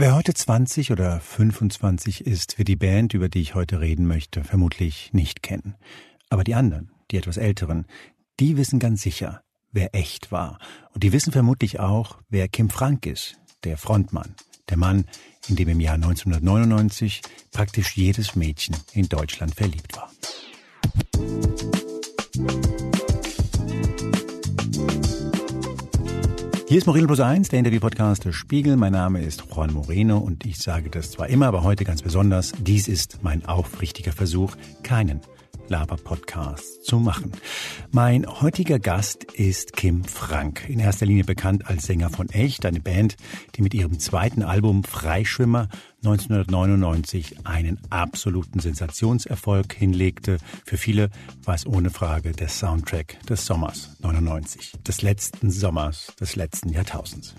Wer heute 20 oder 25 ist, wird die Band, über die ich heute reden möchte, vermutlich nicht kennen. Aber die anderen, die etwas älteren, die wissen ganz sicher, wer echt war. Und die wissen vermutlich auch, wer Kim Frank ist, der Frontmann, der Mann, in dem im Jahr 1999 praktisch jedes Mädchen in Deutschland verliebt war. Hier ist Moreno Plus 1, der Interview-Podcast des Spiegel. Mein Name ist Juan Moreno und ich sage das zwar immer, aber heute ganz besonders. Dies ist mein aufrichtiger Versuch, keinen Laber-Podcast zu machen. Mein heutiger Gast ist Kim Frank, in erster Linie bekannt als Sänger von Echt, eine Band, die mit ihrem zweiten Album Freischwimmer 1999 einen absoluten Sensationserfolg hinlegte. Für viele war es ohne Frage der Soundtrack des Sommers 99, des letzten Sommers des letzten Jahrtausends.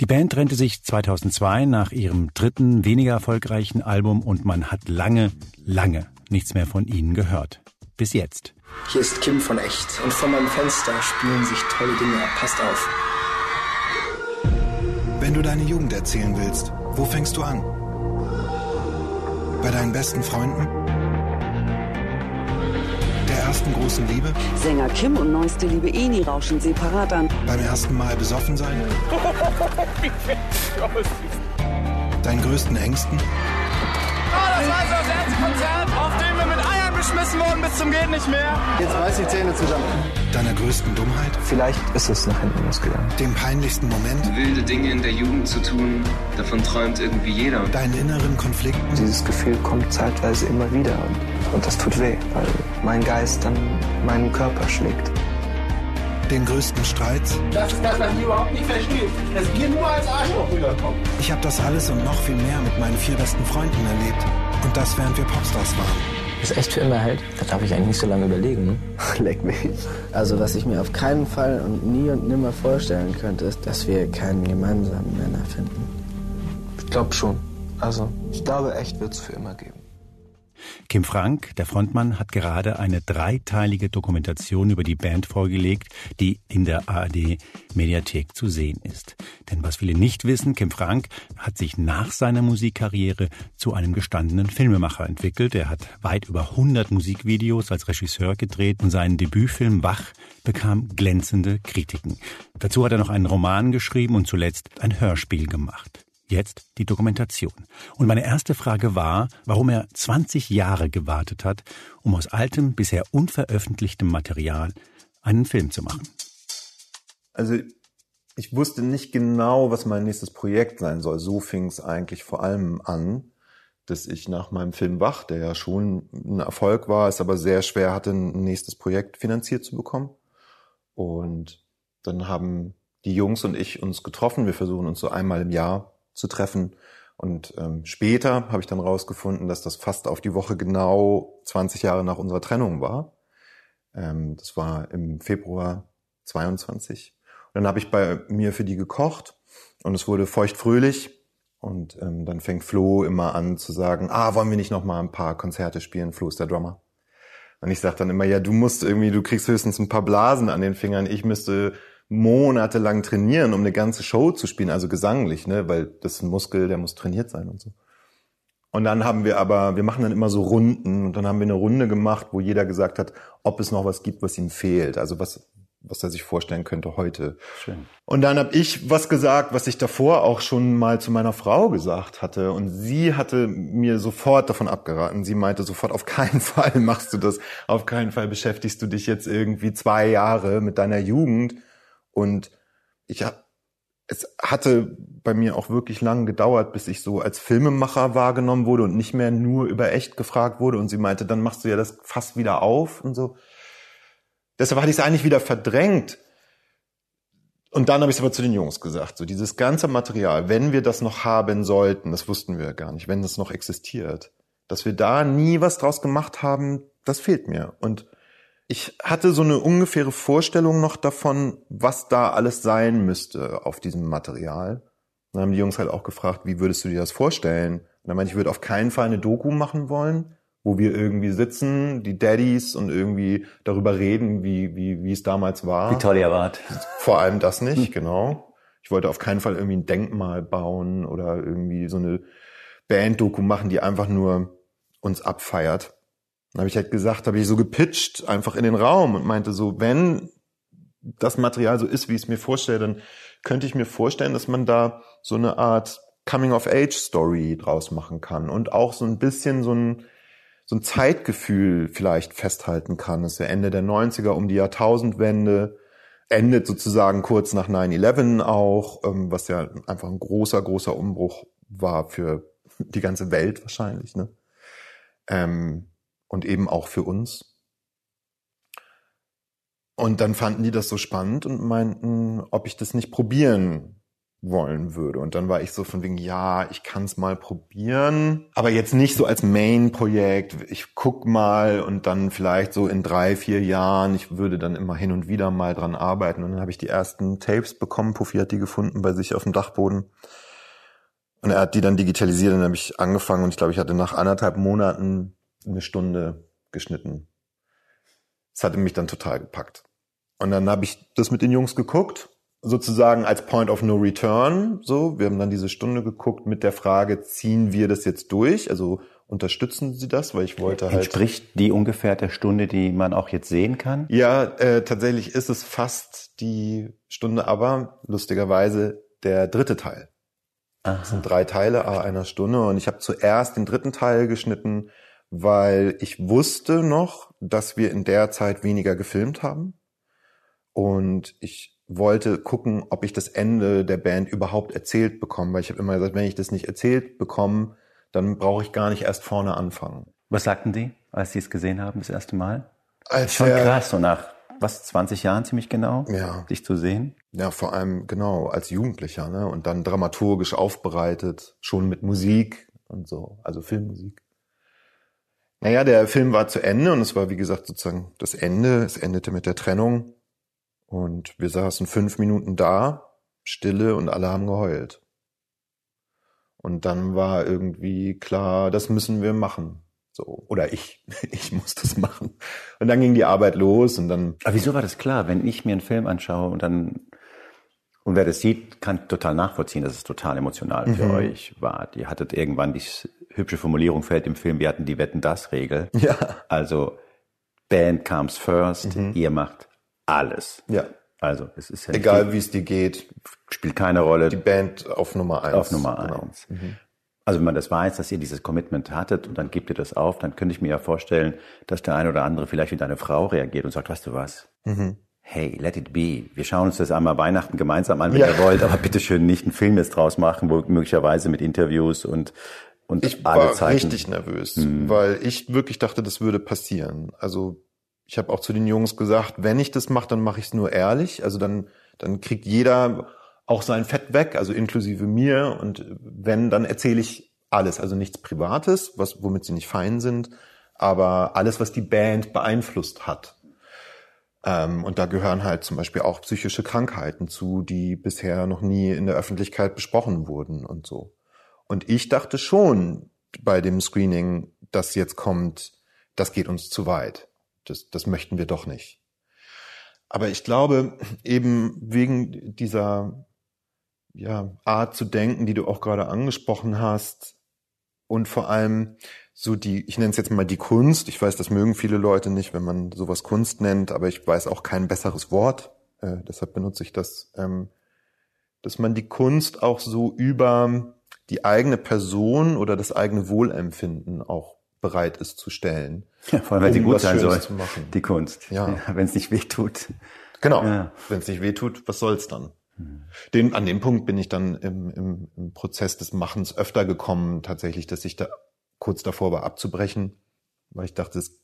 Die Band trennte sich 2002 nach ihrem dritten, weniger erfolgreichen Album und man hat lange, lange nichts mehr von ihnen gehört. Bis jetzt. Hier ist Kim von Echt und vor meinem Fenster spielen sich tolle Dinge ab. Passt auf. Wenn du deine Jugend erzählen willst, wo fängst du an? Bei deinen besten Freunden? Der ersten großen Liebe? Sänger Kim und neueste Liebe Eni rauschen separat an. Beim ersten Mal besoffen sein? Deinen größten Ängsten? Oh, das war so das erste Konzert, beschmissen wurden bis zum geht nicht mehr. Jetzt reiß die Zähne zusammen. Deiner größten Dummheit? Vielleicht ist es nach hinten losgegangen. Dem peinlichsten Moment? wilde Dinge in der Jugend zu tun, davon träumt irgendwie jeder. Deinen inneren Konflikten? Dieses Gefühl kommt zeitweise immer wieder und, und das tut weh, weil mein Geist dann meinen Körper schlägt. Den größten Streits? Das ist das, was ich überhaupt nicht verstehe. Dass wir nur als Arschloch rüberkommen. Ich habe das alles und noch viel mehr mit meinen vier besten Freunden erlebt. Und das während wir Popstars waren. Das echt für immer hält, da darf ich eigentlich nicht so lange überlegen. Ne? Leck mich. Also was ich mir auf keinen Fall und nie und nimmer vorstellen könnte, ist, dass wir keinen gemeinsamen Nenner finden. Ich glaube schon. Also ich glaube echt wird es für immer geben. Kim Frank, der Frontmann, hat gerade eine dreiteilige Dokumentation über die Band vorgelegt, die in der ARD Mediathek zu sehen ist. Denn was viele nicht wissen, Kim Frank hat sich nach seiner Musikkarriere zu einem gestandenen Filmemacher entwickelt. Er hat weit über 100 Musikvideos als Regisseur gedreht und seinen Debütfilm Wach bekam glänzende Kritiken. Dazu hat er noch einen Roman geschrieben und zuletzt ein Hörspiel gemacht. Jetzt die Dokumentation. Und meine erste Frage war, warum er 20 Jahre gewartet hat, um aus altem, bisher unveröffentlichtem Material einen Film zu machen. Also ich wusste nicht genau, was mein nächstes Projekt sein soll. So fing es eigentlich vor allem an, dass ich nach meinem Film Wach, der ja schon ein Erfolg war, es aber sehr schwer hatte, ein nächstes Projekt finanziert zu bekommen. Und dann haben die Jungs und ich uns getroffen. Wir versuchen uns so einmal im Jahr zu treffen. Und ähm, später habe ich dann rausgefunden, dass das fast auf die Woche genau 20 Jahre nach unserer Trennung war. Ähm, das war im Februar 22. Und dann habe ich bei mir für die gekocht und es wurde feuchtfröhlich. Und ähm, dann fängt Flo immer an zu sagen, ah, wollen wir nicht noch mal ein paar Konzerte spielen? Flo ist der Drummer. Und ich sage dann immer, ja, du musst irgendwie, du kriegst höchstens ein paar Blasen an den Fingern. Ich müsste monatelang trainieren, um eine ganze Show zu spielen, also gesanglich, ne, weil das ist ein Muskel, der muss trainiert sein und so. Und dann haben wir aber, wir machen dann immer so Runden und dann haben wir eine Runde gemacht, wo jeder gesagt hat, ob es noch was gibt, was ihm fehlt, also was was er sich vorstellen könnte heute. Schön. Und dann habe ich was gesagt, was ich davor auch schon mal zu meiner Frau gesagt hatte. Und sie hatte mir sofort davon abgeraten. Sie meinte sofort, auf keinen Fall machst du das. Auf keinen Fall beschäftigst du dich jetzt irgendwie zwei Jahre mit deiner Jugend und ich es hatte bei mir auch wirklich lange gedauert, bis ich so als Filmemacher wahrgenommen wurde und nicht mehr nur über echt gefragt wurde. Und sie meinte, dann machst du ja das fast wieder auf und so. Deshalb hatte ich es eigentlich wieder verdrängt. Und dann habe ich es aber zu den Jungs gesagt, so dieses ganze Material, wenn wir das noch haben sollten, das wussten wir gar nicht, wenn das noch existiert, dass wir da nie was draus gemacht haben, das fehlt mir. Und ich hatte so eine ungefähre Vorstellung noch davon, was da alles sein müsste auf diesem Material. Dann haben die Jungs halt auch gefragt, wie würdest du dir das vorstellen? Und dann meinte ich, ich würde auf keinen Fall eine Doku machen wollen, wo wir irgendwie sitzen, die Daddies und irgendwie darüber reden, wie, wie, wie es damals war. Wie toll ihr wart. Vor allem das nicht, genau. Ich wollte auf keinen Fall irgendwie ein Denkmal bauen oder irgendwie so eine Band-Doku machen, die einfach nur uns abfeiert. Dann habe ich halt gesagt, habe ich so gepitcht einfach in den Raum und meinte so, wenn das Material so ist, wie ich es mir vorstelle, dann könnte ich mir vorstellen, dass man da so eine Art Coming-of-Age-Story draus machen kann und auch so ein bisschen so ein, so ein Zeitgefühl vielleicht festhalten kann. Es ist ja Ende der 90er um die Jahrtausendwende endet sozusagen kurz nach 9-11 auch, ähm, was ja einfach ein großer, großer Umbruch war für die ganze Welt wahrscheinlich, ne? Ähm, und eben auch für uns. Und dann fanden die das so spannend und meinten, ob ich das nicht probieren wollen würde. Und dann war ich so von wegen, ja, ich kann es mal probieren, aber jetzt nicht so als Main-Projekt. Ich guck mal und dann vielleicht so in drei, vier Jahren, ich würde dann immer hin und wieder mal dran arbeiten. Und dann habe ich die ersten Tapes bekommen. Puffy hat die gefunden bei sich auf dem Dachboden. Und er hat die dann digitalisiert und dann habe ich angefangen und ich glaube, ich hatte nach anderthalb Monaten eine Stunde geschnitten. Das hatte mich dann total gepackt. Und dann habe ich das mit den Jungs geguckt sozusagen als Point of No Return. So, wir haben dann diese Stunde geguckt mit der Frage, ziehen wir das jetzt durch? Also unterstützen Sie das? Weil ich wollte halt. Entspricht die ungefähr der Stunde, die man auch jetzt sehen kann? Ja, äh, tatsächlich ist es fast die Stunde, aber lustigerweise der dritte Teil. Aha. Das sind drei Teile a einer Stunde und ich habe zuerst den dritten Teil geschnitten, weil ich wusste noch, dass wir in der Zeit weniger gefilmt haben und ich wollte gucken, ob ich das Ende der Band überhaupt erzählt bekomme, weil ich habe immer gesagt, wenn ich das nicht erzählt bekomme, dann brauche ich gar nicht erst vorne anfangen. Was sagten die, als sie es gesehen haben das erste Mal? Als Schon krass, so nach was 20 Jahren ziemlich genau, ja. dich zu sehen. Ja, vor allem genau als Jugendlicher, ne? Und dann dramaturgisch aufbereitet, schon mit Musik und so, also Filmmusik. Naja, der Film war zu Ende und es war wie gesagt sozusagen das Ende. Es endete mit der Trennung und wir saßen fünf Minuten da, Stille und alle haben geheult. Und dann war irgendwie klar, das müssen wir machen. So, oder ich, ich muss das machen. Und dann ging die Arbeit los und dann. Aber wieso war das klar? Wenn ich mir einen Film anschaue und dann, und wer das sieht, kann total nachvollziehen, dass es total emotional für mhm. euch war. Die hattet irgendwann die hübsche Formulierung fällt im Film, wir hatten die Wetten-Das-Regel. Ja. Also, Band comes first, mhm. ihr macht alles. Ja. Also es ist ja egal, wie es dir geht, spielt keine Rolle. Die Band auf Nummer eins. Auf Nummer genau. eins. Mhm. Also wenn man das weiß, dass ihr dieses Commitment hattet und dann gebt ihr das auf, dann könnte ich mir ja vorstellen, dass der eine oder andere vielleicht wie deine Frau reagiert und sagt, weißt du was? Mhm. Hey, let it be. Wir schauen uns das einmal Weihnachten gemeinsam an, wenn ja. ihr wollt, aber bitteschön nicht einen Film jetzt draus machen, wo möglicherweise mit Interviews und und ich war Zeiten. richtig nervös, mhm. weil ich wirklich dachte, das würde passieren. Also ich habe auch zu den Jungs gesagt, wenn ich das mache, dann mache ich es nur ehrlich. Also dann, dann kriegt jeder auch sein Fett weg, also inklusive mir. Und wenn, dann erzähle ich alles, also nichts Privates, was, womit sie nicht fein sind, aber alles, was die Band beeinflusst hat. Ähm, und da gehören halt zum Beispiel auch psychische Krankheiten zu, die bisher noch nie in der Öffentlichkeit besprochen wurden und so. Und ich dachte schon bei dem Screening, das jetzt kommt, das geht uns zu weit das, das möchten wir doch nicht. Aber ich glaube, eben wegen dieser ja, Art zu denken, die du auch gerade angesprochen hast, und vor allem so die, ich nenne es jetzt mal die Kunst. Ich weiß, das mögen viele Leute nicht, wenn man sowas Kunst nennt, aber ich weiß auch kein besseres Wort. Äh, deshalb benutze ich das, ähm, dass man die Kunst auch so über die eigene Person oder das eigene Wohlempfinden auch bereit ist zu stellen. Ja, vor allem, wenn um sie gut sein soll, die Kunst. Ja. ja wenn es nicht wehtut. Genau. Ja. Wenn es nicht wehtut, was soll's dann? Den, an dem Punkt bin ich dann im, im, im Prozess des Machens öfter gekommen, tatsächlich, dass ich da kurz davor war abzubrechen, weil ich dachte, es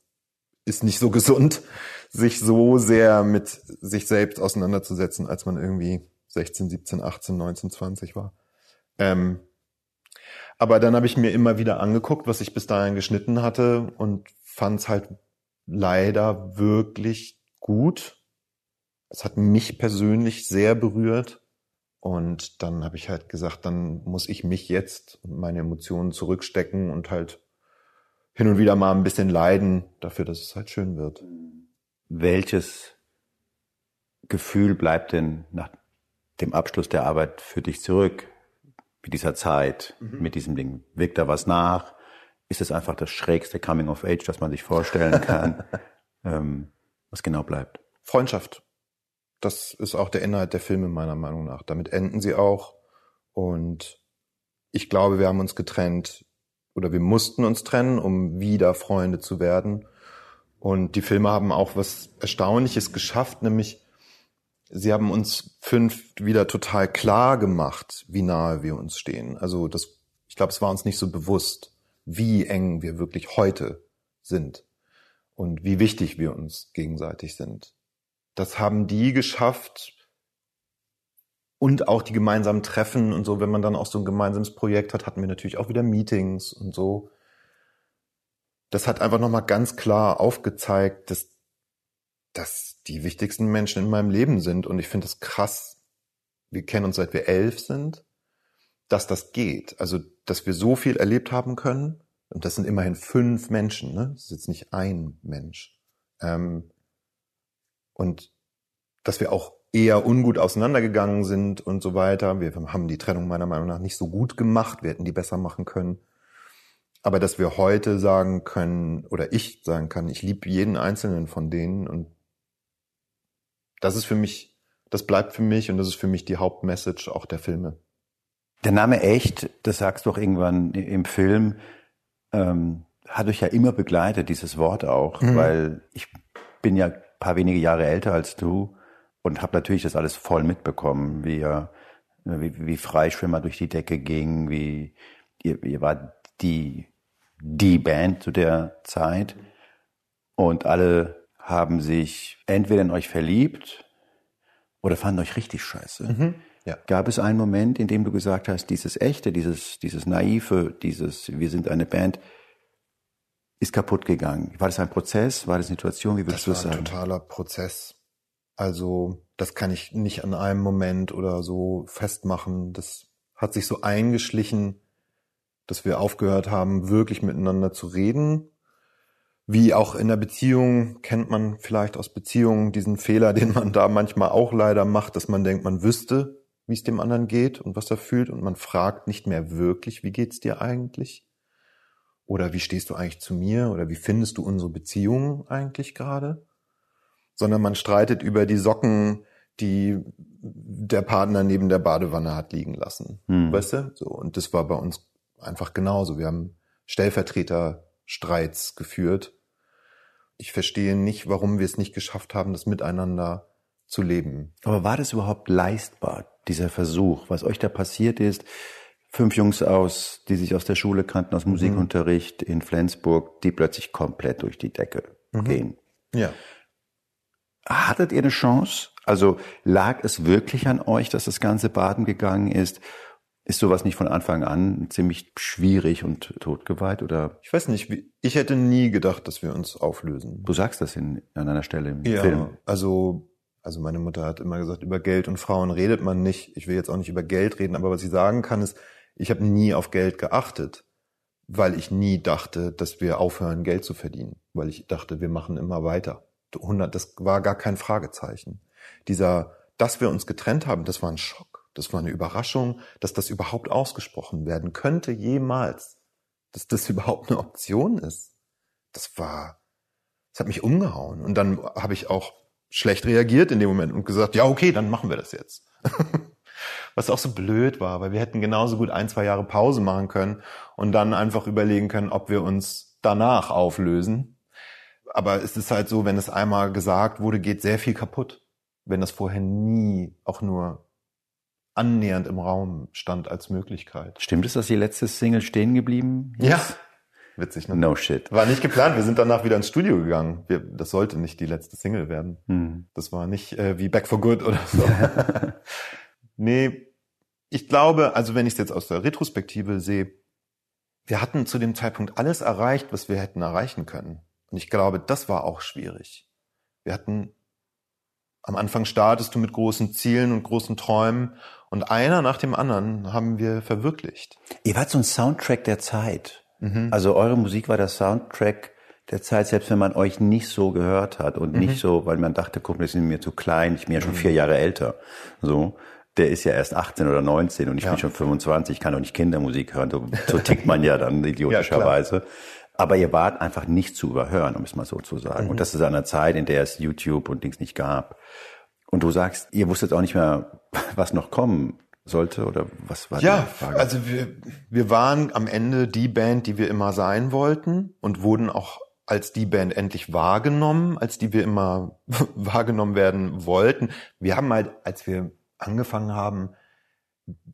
ist nicht so gesund, sich so sehr mit sich selbst auseinanderzusetzen, als man irgendwie 16, 17, 18, 19, 20 war. Ähm, aber dann habe ich mir immer wieder angeguckt, was ich bis dahin geschnitten hatte und fand es halt leider wirklich gut. Es hat mich persönlich sehr berührt. Und dann habe ich halt gesagt, dann muss ich mich jetzt und meine Emotionen zurückstecken und halt hin und wieder mal ein bisschen leiden dafür, dass es halt schön wird. Welches Gefühl bleibt denn nach dem Abschluss der Arbeit für dich zurück, mit dieser Zeit, mhm. mit diesem Ding? Wirkt da was nach? Ist es einfach das schrägste Coming of Age, das man sich vorstellen kann? ähm, was genau bleibt? Freundschaft. Das ist auch der Inhalt der Filme meiner Meinung nach. Damit enden sie auch. Und ich glaube, wir haben uns getrennt oder wir mussten uns trennen, um wieder Freunde zu werden. Und die Filme haben auch was Erstaunliches geschafft, nämlich sie haben uns fünf wieder total klar gemacht, wie nahe wir uns stehen. Also das, ich glaube, es war uns nicht so bewusst, wie eng wir wirklich heute sind und wie wichtig wir uns gegenseitig sind. Das haben die geschafft und auch die gemeinsamen Treffen und so, wenn man dann auch so ein gemeinsames Projekt hat, hatten wir natürlich auch wieder Meetings und so das hat einfach nochmal ganz klar aufgezeigt, dass, dass die wichtigsten Menschen in meinem Leben sind. Und ich finde das krass. Wir kennen uns seit wir elf sind, dass das geht. Also, dass wir so viel erlebt haben können. Und das sind immerhin fünf Menschen, ne? Das ist jetzt nicht ein Mensch. Ähm, und dass wir auch eher ungut auseinandergegangen sind und so weiter. Wir haben die Trennung meiner Meinung nach nicht so gut gemacht. Wir hätten die besser machen können. Aber dass wir heute sagen können, oder ich sagen kann, ich liebe jeden einzelnen von denen und das ist für mich, das bleibt für mich und das ist für mich die Hauptmessage auch der Filme. Der Name echt, das sagst du auch irgendwann im Film, ähm, hat euch ja immer begleitet, dieses Wort auch, mhm. weil ich bin ja paar wenige Jahre älter als du und habe natürlich das alles voll mitbekommen, wie, wie, wie Freischwimmer durch die Decke ging, wie ihr, ihr war die die Band zu der Zeit. Und alle haben sich entweder in euch verliebt oder fanden euch richtig scheiße. Mhm, ja. Gab es einen Moment, in dem du gesagt hast, dieses echte, dieses, dieses naive, dieses, wir sind eine Band, ist kaputt gegangen? War das ein Prozess? War das eine Situation? Wie würdest du das sagen? Das war ein totaler Prozess. Also, das kann ich nicht an einem Moment oder so festmachen. Das hat sich so eingeschlichen, dass wir aufgehört haben, wirklich miteinander zu reden. Wie auch in der Beziehung kennt man vielleicht aus Beziehungen diesen Fehler, den man da manchmal auch leider macht, dass man denkt, man wüsste, wie es dem anderen geht und was er fühlt und man fragt nicht mehr wirklich, wie geht's dir eigentlich? Oder wie stehst du eigentlich zu mir? Oder wie findest du unsere Beziehung eigentlich gerade? Sondern man streitet über die Socken, die der Partner neben der Badewanne hat liegen lassen. Hm. Weißt du? So. Und das war bei uns einfach genauso. Wir haben Stellvertreterstreits geführt. Ich verstehe nicht, warum wir es nicht geschafft haben, das miteinander zu leben. Aber war das überhaupt leistbar, dieser Versuch? Was euch da passiert ist, fünf Jungs aus, die sich aus der Schule kannten, aus Musikunterricht mhm. in Flensburg, die plötzlich komplett durch die Decke mhm. gehen. Ja. Hattet ihr eine Chance? Also lag es wirklich an euch, dass das ganze Baden gegangen ist? Ist sowas nicht von Anfang an ziemlich schwierig und totgeweiht oder? Ich weiß nicht, ich hätte nie gedacht, dass wir uns auflösen. Du sagst das in, an einer Stelle im ja, Film. Also, also meine Mutter hat immer gesagt, über Geld und Frauen redet man nicht. Ich will jetzt auch nicht über Geld reden, aber was ich sagen kann ist, ich habe nie auf Geld geachtet, weil ich nie dachte, dass wir aufhören, Geld zu verdienen. Weil ich dachte, wir machen immer weiter. 100, das war gar kein Fragezeichen. Dieser, dass wir uns getrennt haben, das war ein Schock. Das war eine Überraschung, dass das überhaupt ausgesprochen werden könnte, jemals. Dass das überhaupt eine Option ist. Das war, das hat mich umgehauen. Und dann habe ich auch schlecht reagiert in dem Moment und gesagt, ja, okay, dann machen wir das jetzt. Was auch so blöd war, weil wir hätten genauso gut ein, zwei Jahre Pause machen können und dann einfach überlegen können, ob wir uns danach auflösen. Aber es ist halt so, wenn es einmal gesagt wurde, geht sehr viel kaputt. Wenn das vorher nie auch nur annähernd im Raum stand als Möglichkeit. Stimmt es, dass die letzte Single stehen geblieben ist? Ja. Witzig, ne? No shit. War nicht geplant. Wir sind danach wieder ins Studio gegangen. Wir, das sollte nicht die letzte Single werden. Hm. Das war nicht äh, wie Back for Good oder so. nee, ich glaube, also wenn ich es jetzt aus der Retrospektive sehe, wir hatten zu dem Zeitpunkt alles erreicht, was wir hätten erreichen können. Und ich glaube, das war auch schwierig. Wir hatten am Anfang startest du mit großen Zielen und großen Träumen und einer nach dem anderen haben wir verwirklicht. Ihr wart so ein Soundtrack der Zeit. Mhm. Also eure Musik war der Soundtrack der Zeit, selbst wenn man euch nicht so gehört hat und mhm. nicht so, weil man dachte, guck, das sind mir zu klein, ich bin ja schon mhm. vier Jahre älter. So. der ist ja erst 18 oder 19 und ich ja. bin schon 25, ich kann doch nicht Kindermusik hören. So, so tickt man ja dann idiotischerweise. Ja, Aber ihr wart einfach nicht zu überhören, um es mal so zu sagen. Mhm. Und das ist einer Zeit, in der es YouTube und Dings nicht gab. Und du sagst, ihr wusstet auch nicht mehr, was noch kommen sollte oder was war ja, die Frage? also wir, wir waren am Ende die Band, die wir immer sein wollten und wurden auch als die Band endlich wahrgenommen, als die wir immer wahrgenommen werden wollten. Wir haben halt, als wir angefangen haben,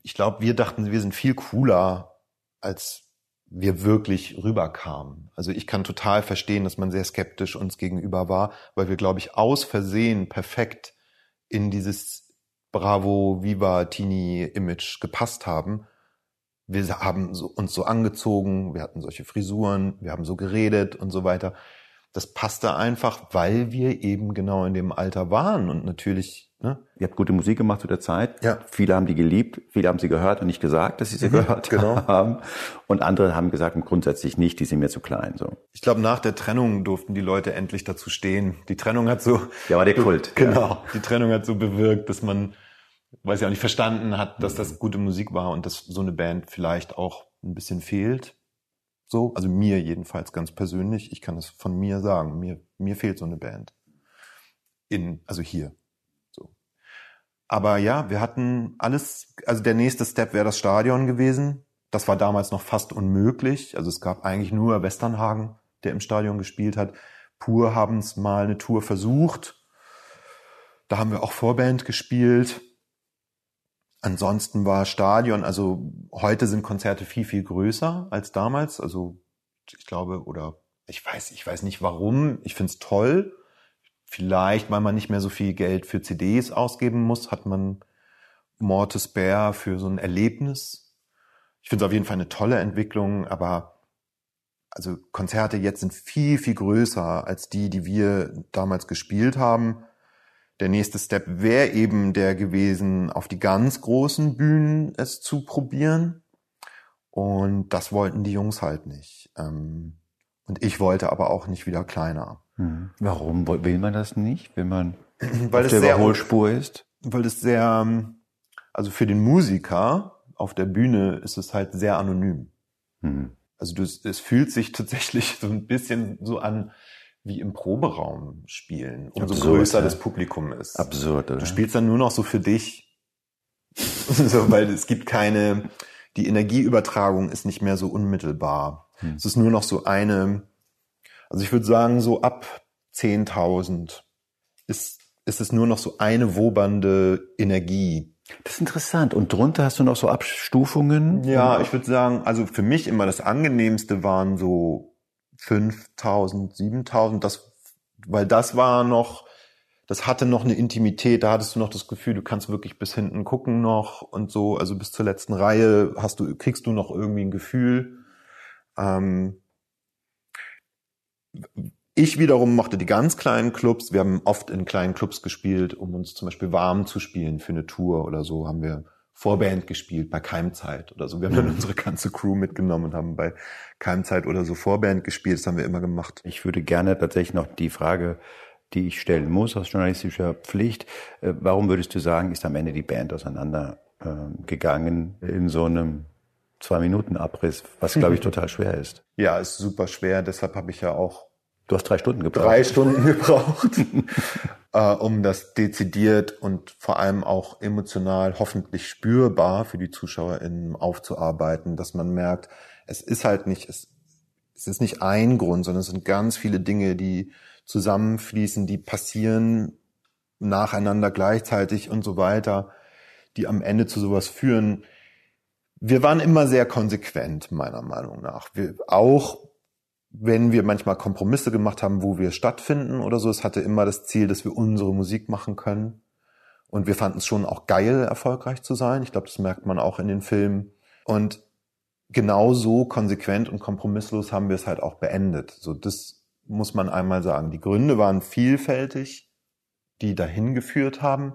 ich glaube, wir dachten, wir sind viel cooler, als wir wirklich rüberkamen. Also ich kann total verstehen, dass man sehr skeptisch uns gegenüber war, weil wir, glaube ich, aus Versehen perfekt in dieses Bravo, Viva, Teenie Image gepasst haben. Wir haben uns so angezogen, wir hatten solche Frisuren, wir haben so geredet und so weiter. Das passte einfach, weil wir eben genau in dem Alter waren und natürlich Ne? Ihr habt gute Musik gemacht zu der Zeit. Ja. Viele haben die geliebt, viele haben sie gehört und nicht gesagt, dass sie sie mhm, gehört genau. haben. Und andere haben gesagt, grundsätzlich nicht, die sind mir zu klein. So. Ich glaube, nach der Trennung durften die Leute endlich dazu stehen. Die Trennung hat so. Ja, war der Kult. Genau. Ja. Die Trennung hat so bewirkt, dass man, weiß ich auch nicht, verstanden hat, dass das gute Musik war und dass so eine Band vielleicht auch ein bisschen fehlt. So, also mir jedenfalls ganz persönlich. Ich kann es von mir sagen. Mir, mir fehlt so eine Band. In, also hier aber ja, wir hatten alles, also der nächste Step wäre das Stadion gewesen. Das war damals noch fast unmöglich. Also es gab eigentlich nur Westernhagen, der im Stadion gespielt hat. Pur haben es mal eine Tour versucht. Da haben wir auch Vorband gespielt. Ansonsten war Stadion, also heute sind Konzerte viel, viel größer als damals. Also ich glaube, oder ich weiß, ich weiß nicht warum. Ich find's toll. Vielleicht, weil man nicht mehr so viel Geld für CDs ausgeben muss, hat man Mortis Bear für so ein Erlebnis. Ich finde es auf jeden Fall eine tolle Entwicklung, aber also Konzerte jetzt sind viel, viel größer als die, die wir damals gespielt haben. Der nächste Step wäre eben der gewesen, auf die ganz großen Bühnen es zu probieren. Und das wollten die Jungs halt nicht. Ähm, und ich wollte aber auch nicht wieder kleiner. Hm. Warum will man das nicht, wenn man weil auf der sehr, Überholspur ist? Weil es sehr, also für den Musiker auf der Bühne ist es halt sehr anonym. Mhm. Also du, es fühlt sich tatsächlich so ein bisschen so an wie im Proberaum spielen, umso Absurd, größer ja. das Publikum ist. Absurd. Oder? Du spielst dann nur noch so für dich, so, weil es gibt keine, die Energieübertragung ist nicht mehr so unmittelbar. Hm. Es ist nur noch so eine, also ich würde sagen, so ab 10.000 ist, ist es nur noch so eine wobernde Energie. Das ist interessant. Und drunter hast du noch so Abstufungen? Ja, ich würde sagen, also für mich immer das angenehmste waren so 5000, 7000, das, weil das war noch, das hatte noch eine Intimität, da hattest du noch das Gefühl, du kannst wirklich bis hinten gucken noch und so, also bis zur letzten Reihe hast du, kriegst du noch irgendwie ein Gefühl. Ähm, ich wiederum mochte die ganz kleinen Clubs. Wir haben oft in kleinen Clubs gespielt, um uns zum Beispiel warm zu spielen für eine Tour oder so. Haben wir Vorband gespielt bei Keimzeit oder so. Wir haben dann mhm. unsere ganze Crew mitgenommen und haben bei Keimzeit oder so Vorband gespielt. Das haben wir immer gemacht. Ich würde gerne tatsächlich noch die Frage, die ich stellen muss aus journalistischer Pflicht. Äh, warum würdest du sagen, ist am Ende die Band auseinandergegangen ähm, in so einem zwei Minuten Abriss, was glaube ich total schwer ist. Ja, ist super schwer. Deshalb habe ich ja auch Du hast drei Stunden gebraucht. Drei Stunden gebraucht, äh, um das dezidiert und vor allem auch emotional hoffentlich spürbar für die ZuschauerInnen aufzuarbeiten, dass man merkt, es ist halt nicht, es, es ist nicht ein Grund, sondern es sind ganz viele Dinge, die zusammenfließen, die passieren nacheinander gleichzeitig und so weiter, die am Ende zu sowas führen. Wir waren immer sehr konsequent, meiner Meinung nach. Wir, auch wenn wir manchmal Kompromisse gemacht haben, wo wir stattfinden oder so, es hatte immer das Ziel, dass wir unsere Musik machen können. Und wir fanden es schon auch geil, erfolgreich zu sein. Ich glaube, das merkt man auch in den Filmen. Und genauso konsequent und kompromisslos haben wir es halt auch beendet. So, das muss man einmal sagen. Die Gründe waren vielfältig, die dahin geführt haben.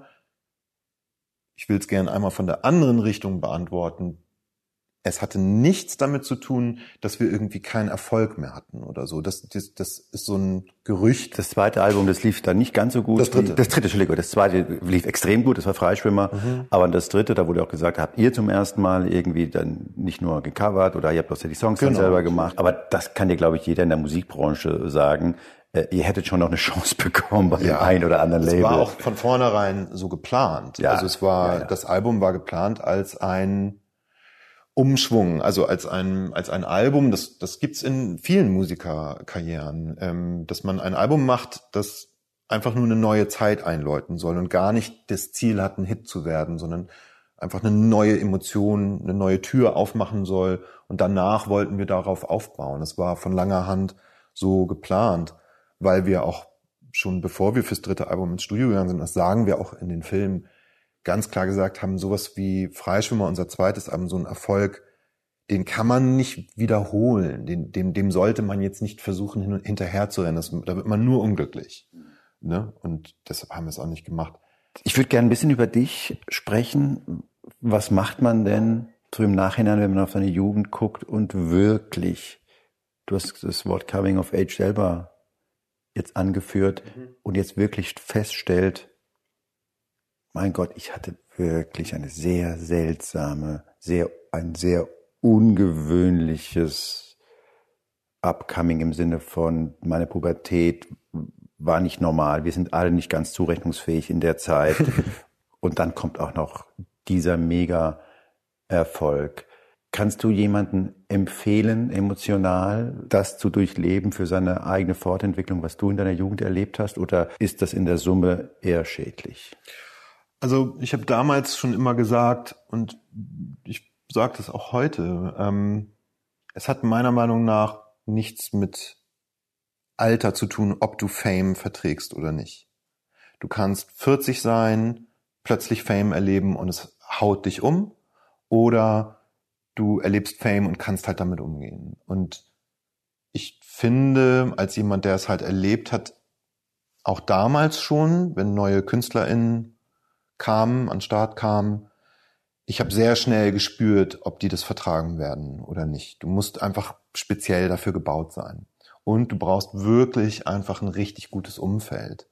Ich will es gerne einmal von der anderen Richtung beantworten. Es hatte nichts damit zu tun, dass wir irgendwie keinen Erfolg mehr hatten oder so. Das, das, das ist so ein Gerücht. Das zweite Album, das lief dann nicht ganz so gut. Das dritte. Das dritte, Entschuldigung. Das zweite lief extrem gut, das war Freischwimmer. Mhm. Aber das dritte, da wurde auch gesagt, habt ihr zum ersten Mal irgendwie dann nicht nur gecovert oder ihr habt auch die Songs dann Genau. selber gemacht. Aber das kann dir, glaube ich, jeder in der Musikbranche sagen. Äh, Ihr hättet schon noch eine Chance bekommen bei dem einen oder anderen es Label. war auch von vornherein so geplant. Ja. Also es war, Ja, ja. das Album war geplant als ein Umschwung, also als ein, als ein Album, das, das gibt's in vielen Musikerkarrieren, ähm, dass man ein Album macht, das einfach nur eine neue Zeit einläuten soll und gar nicht das Ziel hat, ein Hit zu werden, sondern einfach eine neue Emotion, eine neue Tür aufmachen soll. Und danach wollten wir darauf aufbauen. Das war von langer Hand so geplant, weil wir auch schon bevor wir fürs dritte Album ins Studio gegangen sind, das sagen wir auch in den Filmen, ganz klar gesagt haben, sowas wie Freischwimmer, unser zweites Album, so ein Erfolg, den kann man nicht wiederholen. Den, dem, dem sollte man jetzt nicht versuchen, hin und hinterher zu rennen. Das, da wird man nur unglücklich. Ne? Und deshalb haben wir es auch nicht gemacht. Ich würde gerne ein bisschen über dich sprechen. Was macht man denn so im Nachhinein, wenn man auf seine Jugend guckt und wirklich, du hast das Wort Coming of Age selber jetzt angeführt und jetzt wirklich feststellt, mein Gott, ich hatte wirklich eine sehr seltsame, sehr, ein sehr ungewöhnliches Upcoming im Sinne von meine Pubertät war nicht normal. Wir sind alle nicht ganz zurechnungsfähig in der Zeit. Und dann kommt auch noch dieser mega Erfolg. Kannst du jemanden empfehlen, emotional das zu durchleben für seine eigene Fortentwicklung, was du in deiner Jugend erlebt hast? Oder ist das in der Summe eher schädlich? Also ich habe damals schon immer gesagt und ich sage das auch heute, ähm, es hat meiner Meinung nach nichts mit Alter zu tun, ob du Fame verträgst oder nicht. Du kannst 40 sein, plötzlich Fame erleben und es haut dich um oder du erlebst Fame und kannst halt damit umgehen. Und ich finde, als jemand, der es halt erlebt hat, auch damals schon, wenn neue KünstlerInnen kamen, an den Start kamen, ich habe sehr schnell gespürt, ob die das vertragen werden oder nicht. Du musst einfach speziell dafür gebaut sein. Und du brauchst wirklich einfach ein richtig gutes Umfeld.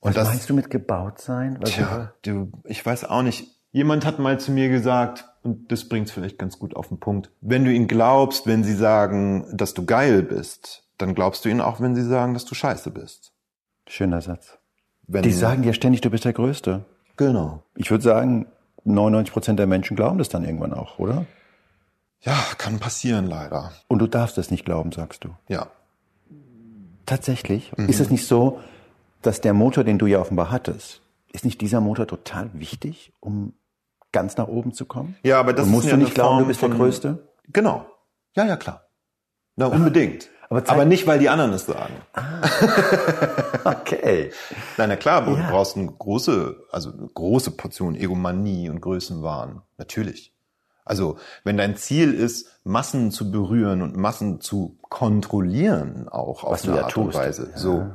Und Was meinst du mit gebaut sein? Was Tja, du, ich weiß auch nicht. Jemand hat mal zu mir gesagt, und das bringt's vielleicht ganz gut auf den Punkt, wenn du ihnen glaubst, wenn sie sagen, dass du geil bist, dann glaubst du ihnen auch, wenn sie sagen, dass du scheiße bist. Schöner Satz. Wenn, Die sagen dir ständig, du bist der Größte. Genau. Ich würde sagen, 99 Prozent der Menschen glauben das dann irgendwann auch, oder? Ja, kann passieren leider. Und du darfst es nicht glauben, sagst du. Ja. Tatsächlich? Mhm. Ist es nicht so, dass der Motor, den du ja offenbar hattest, ist nicht dieser Motor total wichtig, um ganz nach oben zu kommen? Ja, aber das Und musst ist du ja nicht eine glauben, Form du bist der Größte? Genau. Ja, ja, klar. Na, unbedingt. Aber Aber, nicht, weil die anderen es sagen. Okay. Nein, na klar, du Ja. brauchst eine große, also eine große Portion Egomanie und Größenwahn. Natürlich. Also, wenn dein Ziel ist, Massen zu berühren und Massen zu kontrollieren, auch auf Was du eine ja Art und. Weise. Ja, so.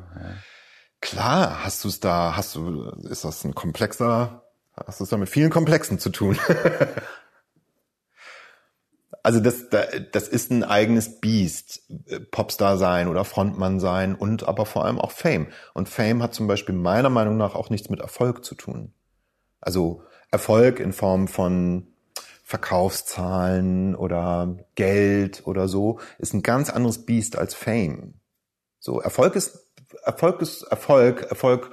Klar, hast du es da, hast du, ist das ein komplexer, hast du es da mit vielen Komplexen zu tun. Also das, da- das ist ein eigenes Biest, äh, Popstar sein oder Frontmann sein und aber vor allem auch Fame. Und Fame hat zum Beispiel meiner Meinung nach auch nichts mit Erfolg zu tun. Also Erfolg in Form von Verkaufszahlen oder Geld oder so ist ein ganz anderes Biest als Fame. So Erfolg ist Erfolg ist Erfolg. Erfolg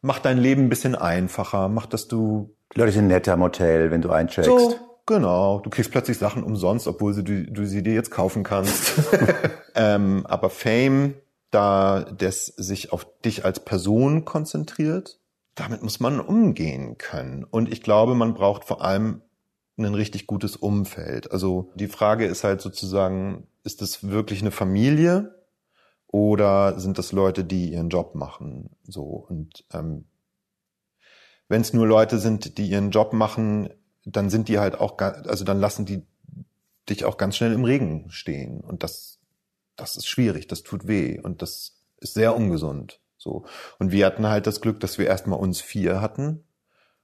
macht dein Leben ein bisschen einfacher, macht, dass du Die Leute sind netter am Hotel, wenn du eincheckst. so, genau. Du kriegst plötzlich Sachen umsonst, obwohl sie, du, du sie dir jetzt kaufen kannst. ähm, aber Fame, da das sich auf dich als Person konzentriert, damit muss man umgehen können. Und ich glaube, man braucht vor allem ein richtig gutes Umfeld. Also die Frage ist halt sozusagen, ist es wirklich eine Familie oder sind das Leute, die ihren Job machen? So und ähm, wenn es nur Leute sind, die ihren Job machen, dann sind die halt auch, also dann lassen die dich auch ganz schnell im Regen stehen und das, das ist schwierig, das tut weh und das ist sehr ungesund. So und wir hatten halt das Glück, dass wir erstmal uns vier hatten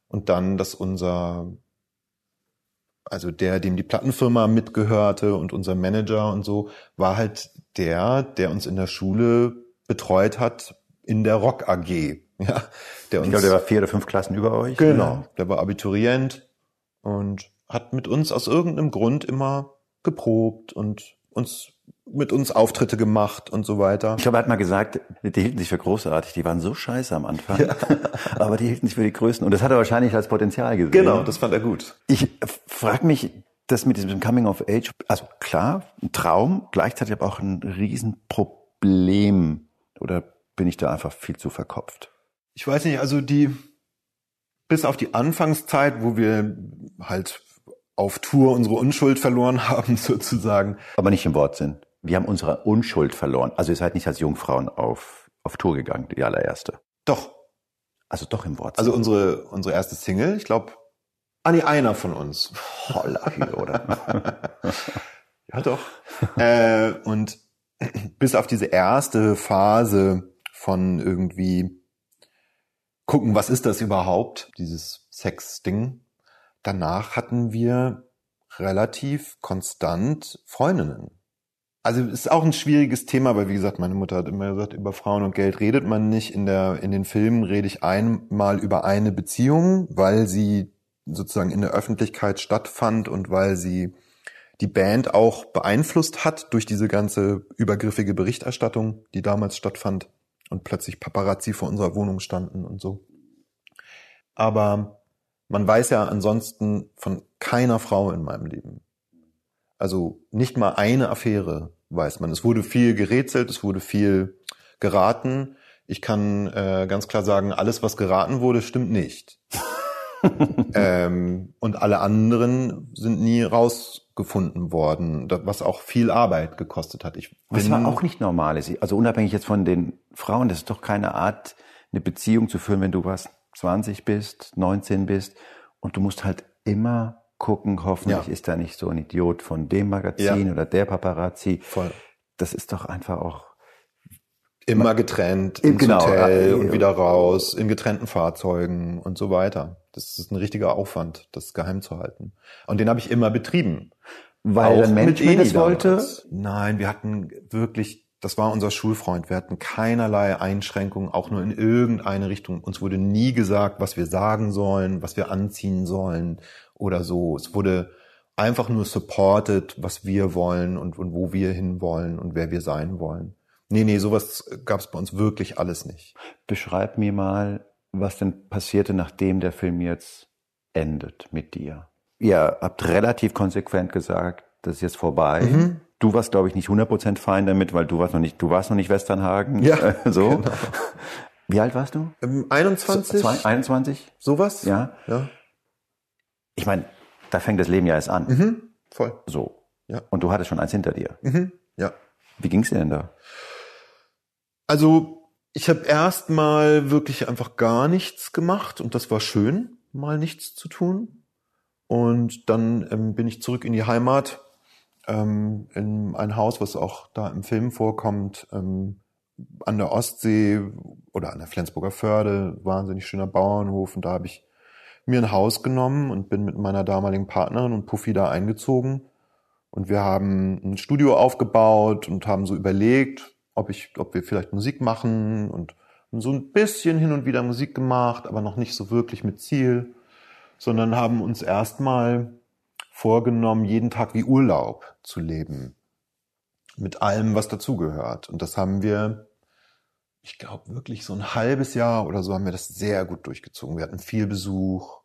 und dann, dass unser also der, dem die Plattenfirma mitgehörte und unser Manager und so, war halt der, der uns in der Schule betreut hat in der Rock AG. Ja, der uns, ich glaube, der war vier oder fünf Klassen über euch. Genau, der war Abiturient und hat mit uns aus irgendeinem Grund immer geprobt und uns mit uns Auftritte gemacht und so weiter. Ich glaube, er hat mal gesagt, die hielten sich für großartig, die waren so scheiße am Anfang, ja. aber die hielten sich für die Größten und das hat er wahrscheinlich als Potenzial gesehen. Genau, das fand er gut. Ich frage mich, das mit diesem Coming of Age, also klar, ein Traum, gleichzeitig aber auch ein Riesenproblem oder bin ich da einfach viel zu verkopft? Ich weiß nicht, also die, bis auf die Anfangszeit, wo wir halt auf Tour unsere Unschuld verloren haben, sozusagen. Aber nicht im Wortsinn. Wir haben unsere Unschuld verloren. Also ihr seid nicht als Jungfrauen auf, auf Tour gegangen, die allererste. Doch. Also doch im Wortsinn. Also unsere, unsere erste Single, ich glaube, ah nee, einer von uns. Holla, oder? ja, doch. äh, und bis auf diese erste Phase von irgendwie gucken, was ist das überhaupt, dieses Sex-Ding, danach hatten wir relativ konstant Freundinnen. Also ist auch ein schwieriges Thema, weil wie gesagt, meine Mutter hat immer gesagt, über Frauen und Geld redet man nicht. In der in den Filmen rede ich einmal über eine Beziehung, weil sie sozusagen in der Öffentlichkeit stattfand und weil sie die Band auch beeinflusst hat durch diese ganze übergriffige Berichterstattung, die damals stattfand und plötzlich Paparazzi vor unserer Wohnung standen und so. Aber man weiß ja ansonsten von keiner Frau in meinem Leben. Also nicht mal eine Affäre weiß man. Es wurde viel gerätselt, es wurde viel geraten. Ich kann äh, ganz klar sagen, alles, was geraten wurde, stimmt nicht. ähm, und alle anderen sind nie rausgefunden worden, was auch viel Arbeit gekostet hat. Ich was war auch nicht normal ist. Also unabhängig jetzt von den Frauen, das ist doch keine Art, eine Beziehung zu führen, wenn du was 20 bist, 19 bist und du musst halt immer gucken, hoffentlich ja. ist da nicht so ein Idiot von dem Magazin ja. oder der Paparazzi. Voll. Das ist doch einfach auch immer getrennt ins genau, Hotel ja, und wieder raus in getrennten Fahrzeugen und so weiter. Das ist ein richtiger Aufwand, das geheim zu halten. Und den habe ich immer betrieben. Weil der Mensch das wollte? Nein, wir hatten wirklich das war unser Schulfreund. Wir hatten keinerlei Einschränkungen, auch nur in irgendeine Richtung. Uns wurde nie gesagt, was wir sagen sollen, was wir anziehen sollen oder so. Es wurde einfach nur supported, was wir wollen und, und wo wir hinwollen und wer wir sein wollen. Nee, nee, sowas gab es bei uns wirklich alles nicht. Beschreib mir mal, was denn passierte, nachdem der Film jetzt endet mit dir. Ihr habt relativ konsequent gesagt, das ist jetzt vorbei. Mhm. Du warst, glaube ich, nicht 100% fein damit, weil du warst noch nicht, du warst noch nicht Westernhagen. Ja, äh, so. Genau. Wie alt warst du? 21. Zwei, 21? Sowas? Ja. Ja. Ich meine, da fängt das Leben ja erst an. Mhm, voll. So. Ja. Und du hattest schon eins hinter dir. Mhm, ja. Wie ging's dir denn da? Also, ich habe erst mal wirklich einfach gar nichts gemacht und das war schön, mal nichts zu tun. Und dann ähm, bin ich zurück in die Heimat ähm, in ein Haus, was auch da im Film vorkommt, ähm, an der Ostsee oder an der Flensburger Förde, wahnsinnig schöner Bauernhof. Und da habe ich mir ein Haus genommen und bin mit meiner damaligen Partnerin und Puffy da eingezogen. Und wir haben ein Studio aufgebaut und haben so überlegt, ob ich, ob wir vielleicht Musik machen und so ein bisschen hin und wieder Musik gemacht, aber noch nicht so wirklich mit Ziel, sondern haben uns erstmal vorgenommen, jeden Tag wie Urlaub zu leben. Mit allem, was dazugehört. Und das haben wir, ich glaube, wirklich so ein halbes Jahr oder so haben wir das sehr gut durchgezogen. Wir hatten viel Besuch,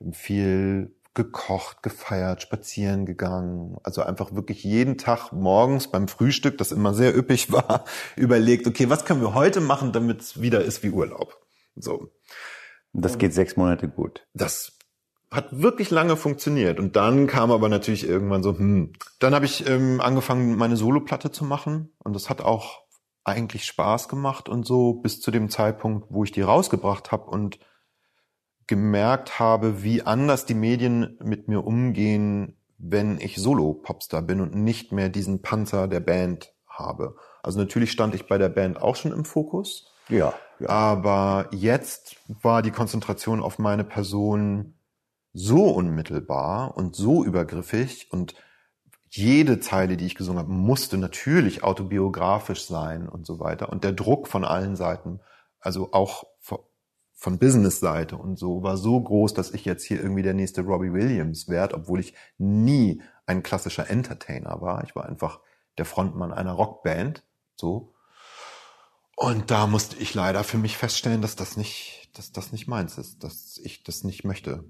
haben viel gekocht, gefeiert, spazieren gegangen. Also einfach wirklich jeden Tag morgens beim Frühstück, das immer sehr üppig war, überlegt, okay, was können wir heute machen, damit es wieder ist wie Urlaub. So. Das geht sechs Monate gut. Das hat wirklich lange funktioniert. Und dann kam aber natürlich irgendwann so, hm. Dann habe ich ähm, angefangen, meine Soloplatte zu machen. Und das hat auch eigentlich Spaß gemacht und so bis zu dem Zeitpunkt, wo ich die rausgebracht habe und gemerkt habe, wie anders die Medien mit mir umgehen, wenn ich Solo-Popstar bin und nicht mehr diesen Panzer der Band habe. Also natürlich stand ich bei der Band auch schon im Fokus. Ja. ja. Aber jetzt war die Konzentration auf meine Person so unmittelbar und so übergriffig und jede Zeile, die ich gesungen habe, musste natürlich autobiografisch sein und so weiter. Und der Druck von allen Seiten, also auch von Business-Seite und so, war so groß, dass ich jetzt hier irgendwie der nächste Robbie Williams werde, obwohl ich nie ein klassischer Entertainer war. Ich war einfach der Frontmann einer Rockband, so. Und da musste ich leider für mich feststellen, dass das nicht, dass das nicht meins ist, dass ich das nicht möchte.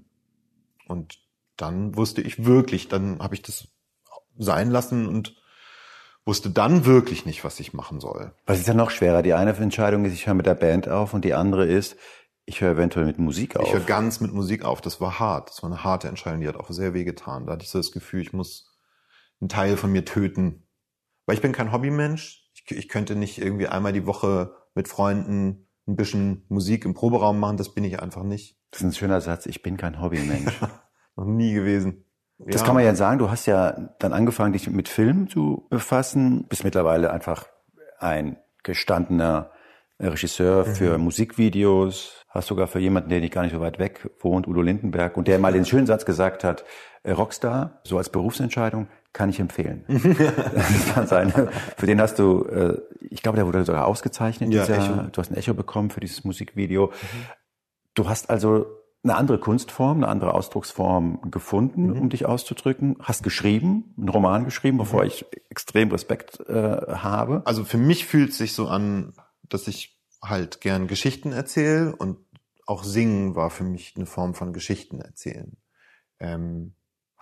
Und dann wusste ich wirklich, dann habe ich das sein lassen und wusste dann wirklich nicht, was ich machen soll. Was ist ja noch schwerer? Die eine Entscheidung ist, ich höre mit der Band auf und die andere ist, ich höre eventuell mit Musik auf. Ich höre ganz mit Musik auf. Das war hart. Das war eine harte Entscheidung, die hat auch sehr weh getan. Da hatte ich so das Gefühl, ich muss einen Teil von mir töten. Weil ich bin kein Hobbymensch. Ich, ich könnte nicht irgendwie einmal die Woche mit Freunden ein bisschen Musik im Proberaum machen. Das bin ich einfach nicht. Das ist ein schöner Satz. Ich bin kein Hobbymensch. Noch nie gewesen. Das ja. kann man ja sagen. Du hast ja dann angefangen, dich mit Film zu befassen. Bist mittlerweile einfach ein gestandener Regisseur mhm. für Musikvideos. Hast sogar für jemanden, der nicht gar nicht so weit weg wohnt, Udo Lindenberg, und der mal den schönen Satz gesagt hat, äh, Rockstar, so als Berufsentscheidung, kann ich empfehlen. das kann sein. Für den hast du, äh, ich glaube, der wurde sogar ausgezeichnet. Ja, dieser, du hast ein Echo bekommen für dieses Musikvideo. Mhm. Du hast also eine andere Kunstform, eine andere Ausdrucksform gefunden, mhm. um dich auszudrücken. Hast geschrieben, einen Roman geschrieben, bevor mhm. ich extrem Respekt äh, habe. Also für mich fühlt es sich so an, dass ich halt gern Geschichten erzähle und auch Singen war für mich eine Form von Geschichten erzählen. Ähm,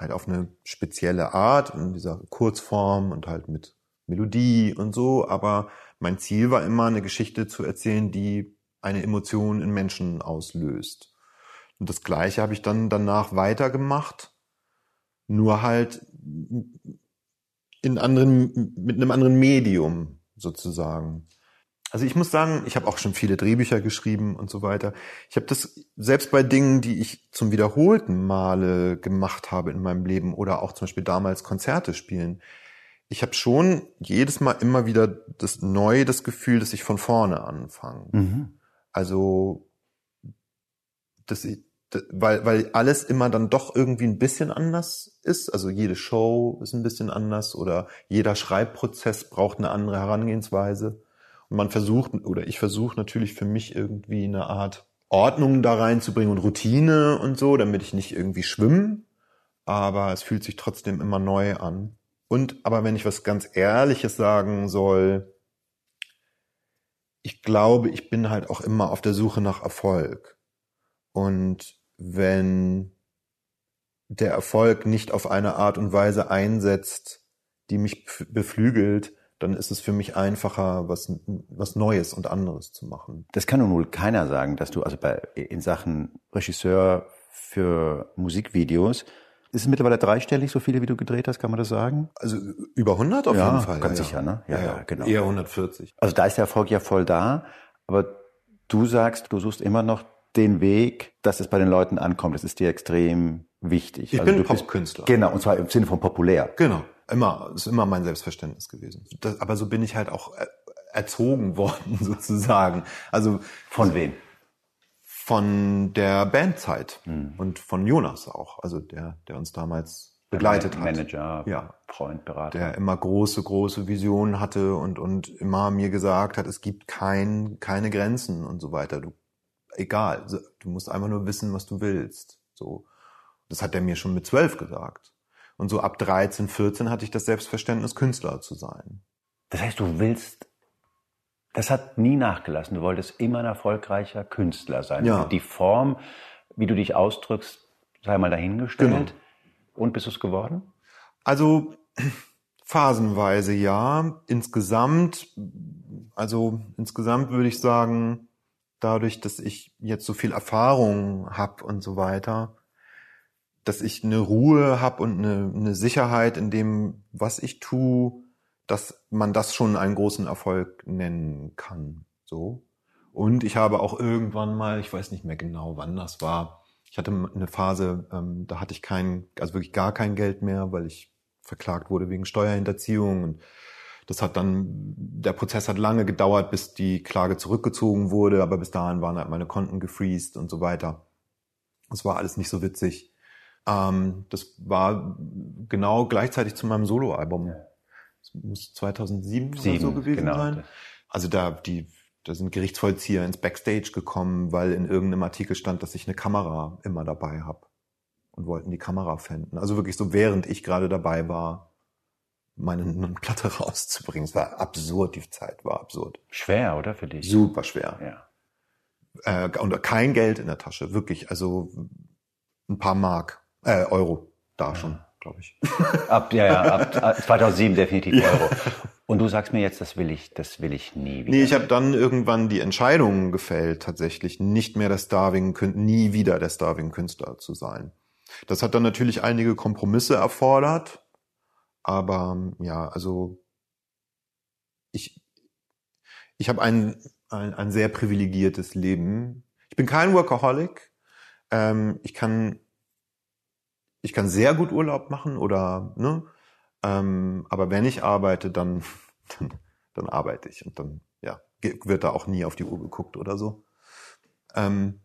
halt auf eine spezielle Art, in dieser Kurzform und halt mit Melodie und so. Aber mein Ziel war immer, eine Geschichte zu erzählen, die eine Emotion in Menschen auslöst. Und das Gleiche habe ich dann danach weitergemacht, nur halt in anderen, mit einem anderen Medium sozusagen. Also ich muss sagen, ich habe auch schon viele Drehbücher geschrieben und so weiter. Ich habe das selbst bei Dingen, die ich zum wiederholten Male gemacht habe in meinem Leben oder auch zum Beispiel damals Konzerte spielen. Ich habe schon jedes Mal immer wieder das neu das Gefühl, dass ich von vorne anfange. Mhm. Also dass ich, weil, weil alles immer dann doch irgendwie ein bisschen anders ist. Also jede Show ist ein bisschen anders oder jeder Schreibprozess braucht eine andere Herangehensweise. Man versucht, oder ich versuche natürlich für mich irgendwie eine Art Ordnung da reinzubringen und Routine und so, damit ich nicht irgendwie schwimme. Aber es fühlt sich trotzdem immer neu an. Und aber wenn ich was ganz Ehrliches sagen soll, ich glaube, ich bin halt auch immer auf der Suche nach Erfolg. Und wenn der Erfolg nicht auf eine Art und Weise einsetzt, die mich beflügelt, dann ist es für mich einfacher, was, was Neues und anderes zu machen. Das kann nun wohl keiner sagen, dass du also bei, in Sachen Regisseur für Musikvideos, ist es mittlerweile dreistellig, so viele, wie du gedreht hast, kann man das sagen? Also über 100 auf ja, jeden Fall. Ganz ja, sicher, ne? Ja, ja, ja, genau. Eher 140. Also da ist der Erfolg ja voll da, aber du sagst, du suchst immer noch den Weg, dass es bei den Leuten ankommt. Das ist dir extrem wichtig. Ich also bin Popkünstler. Genau, und zwar im Sinne von populär. Genau, immer, ist immer mein Selbstverständnis gewesen. Das, aber so bin ich halt auch erzogen worden sozusagen. Also von wem? Von der Bandzeit hm. und von Jonas auch, also der, der uns damals begleitet hat. Manager, ja. Freund, Berater. Der immer große, große Visionen hatte und, und immer mir gesagt hat, es gibt kein, keine Grenzen und so weiter. Du egal. Du musst einfach nur wissen, was du willst. So. Das hat er mir schon mit zwölf gesagt. Und so ab 13, 14 hatte ich das Selbstverständnis, Künstler zu sein. Das heißt, du willst, das hat nie nachgelassen. Du wolltest immer ein erfolgreicher Künstler sein. Ja. Die Form, wie du dich ausdrückst, sei mal dahingestellt. Genau. Und bist du es geworden? Also, phasenweise ja. Insgesamt, also insgesamt würde ich sagen, dadurch, dass ich jetzt so viel Erfahrung habe und so weiter, dass ich eine Ruhe habe und eine, eine Sicherheit in dem, was ich tue, dass man das schon einen großen Erfolg nennen kann. So. Und ich habe auch irgendwann mal, ich weiß nicht mehr genau, wann das war, ich hatte eine Phase, ähm, da hatte ich kein, also wirklich gar kein Geld mehr, weil ich verklagt wurde wegen Steuerhinterziehung und das hat dann, der Prozess hat lange gedauert, bis die Klage zurückgezogen wurde, aber bis dahin waren halt meine Konten gefreezed und so weiter. Das war alles nicht so witzig. Ähm, das war genau gleichzeitig zu meinem Soloalbum. Das muss 2007 Sieben, oder so gewesen genau. sein. Also da die da sind Gerichtsvollzieher ins Backstage gekommen, weil in irgendeinem Artikel stand, dass ich eine Kamera immer dabei habe und wollten die Kamera fänden. Also wirklich so, während ich gerade dabei war, meine eine Platte rauszubringen. Es war absurd, die Zeit war absurd. Schwer, oder für dich? Super schwer. Ja. Äh, und kein Geld in der Tasche, wirklich. Also ein paar Mark, äh, Euro da schon, glaube ich. Ab, ja, ja, ab, ab 2007 definitiv Euro. Und du sagst mir jetzt, das will ich, das will ich nie wieder. Nee, ich habe dann irgendwann die Entscheidung gefällt, tatsächlich nicht mehr der Starving, nie wieder der Starving-Künstler zu sein. Das hat dann natürlich einige Kompromisse erfordert, aber ja, also ich, ich habe ein, ein, ein sehr privilegiertes Leben. Ich bin kein Workaholic. Ähm, ich kann ich kann sehr gut Urlaub machen oder ne, ähm, aber wenn ich arbeite, dann, dann dann arbeite ich und dann ja wird da auch nie auf die Uhr geguckt oder so. Ähm,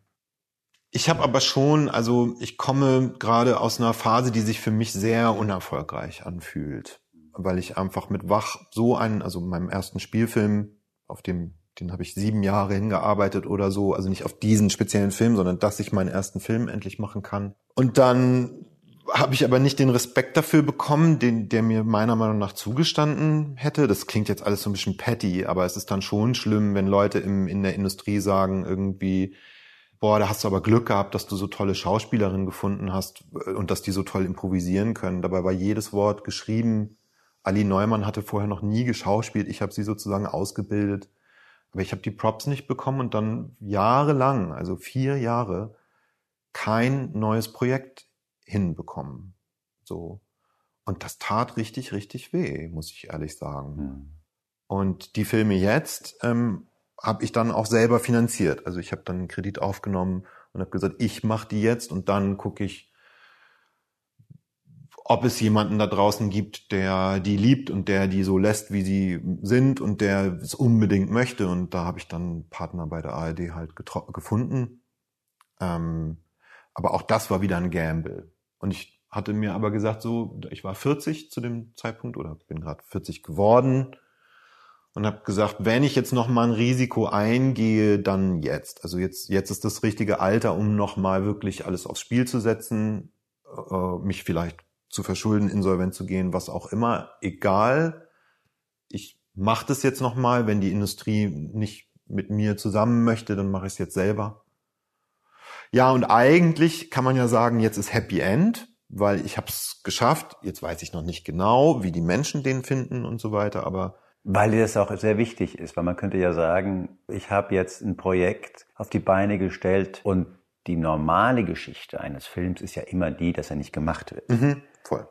ich habe aber schon, also ich komme gerade aus einer Phase, die sich für mich sehr unerfolgreich anfühlt, weil ich einfach mit Wach so einen, also meinem ersten Spielfilm, auf dem, den habe ich sieben Jahre hingearbeitet oder so, also nicht auf diesen speziellen Film, sondern dass ich meinen ersten Film endlich machen kann. Und dann habe ich aber nicht den Respekt dafür bekommen, den, der mir meiner Meinung nach zugestanden hätte. Das klingt jetzt alles so ein bisschen petty, aber es ist dann schon schlimm, wenn Leute im, in der Industrie sagen irgendwie, boah, da hast du aber Glück gehabt, dass du so tolle Schauspielerinnen gefunden hast äh, und dass die so toll improvisieren können. Dabei war jedes Wort geschrieben. Ali Neumann hatte vorher noch nie geschauspielt. Ich habe sie sozusagen ausgebildet. Aber ich habe die Props nicht bekommen und dann jahrelang, also vier Jahre, kein neues Projekt hinbekommen. So. Und das tat richtig, richtig weh, muss ich ehrlich sagen. Hm. Und die Filme jetzt ähm, habe ich dann auch selber finanziert. Also ich habe dann einen Kredit aufgenommen und habe gesagt, ich mache die jetzt und dann gucke ich, ob es jemanden da draußen gibt, der die liebt und der die so lässt, wie sie sind und der es unbedingt möchte. Und da habe ich dann einen Partner bei der ARD halt gefunden. Ähm, aber auch das war wieder ein Gamble. Und ich hatte mir aber gesagt, so, ich war 40 zu dem Zeitpunkt oder bin gerade 40 geworden und habe gesagt, wenn ich jetzt noch mal ein Risiko eingehe, dann jetzt. Also jetzt jetzt ist das richtige Alter, um noch mal wirklich alles aufs Spiel zu setzen, äh, mich vielleicht zu verschulden, insolvent zu gehen, was auch immer, egal. Ich mache das jetzt noch mal, wenn die Industrie nicht mit mir zusammen möchte, dann mache ich es jetzt selber. Ja, und eigentlich kann man ja sagen, jetzt ist Happy End, weil ich habe es geschafft. Jetzt weiß ich noch nicht genau, wie die Menschen den finden und so weiter, aber Weil das auch sehr wichtig ist, weil man könnte ja sagen, ich habe jetzt ein Projekt auf die Beine gestellt und die normale Geschichte eines Films ist ja immer die, dass er nicht gemacht wird. mhm, voll.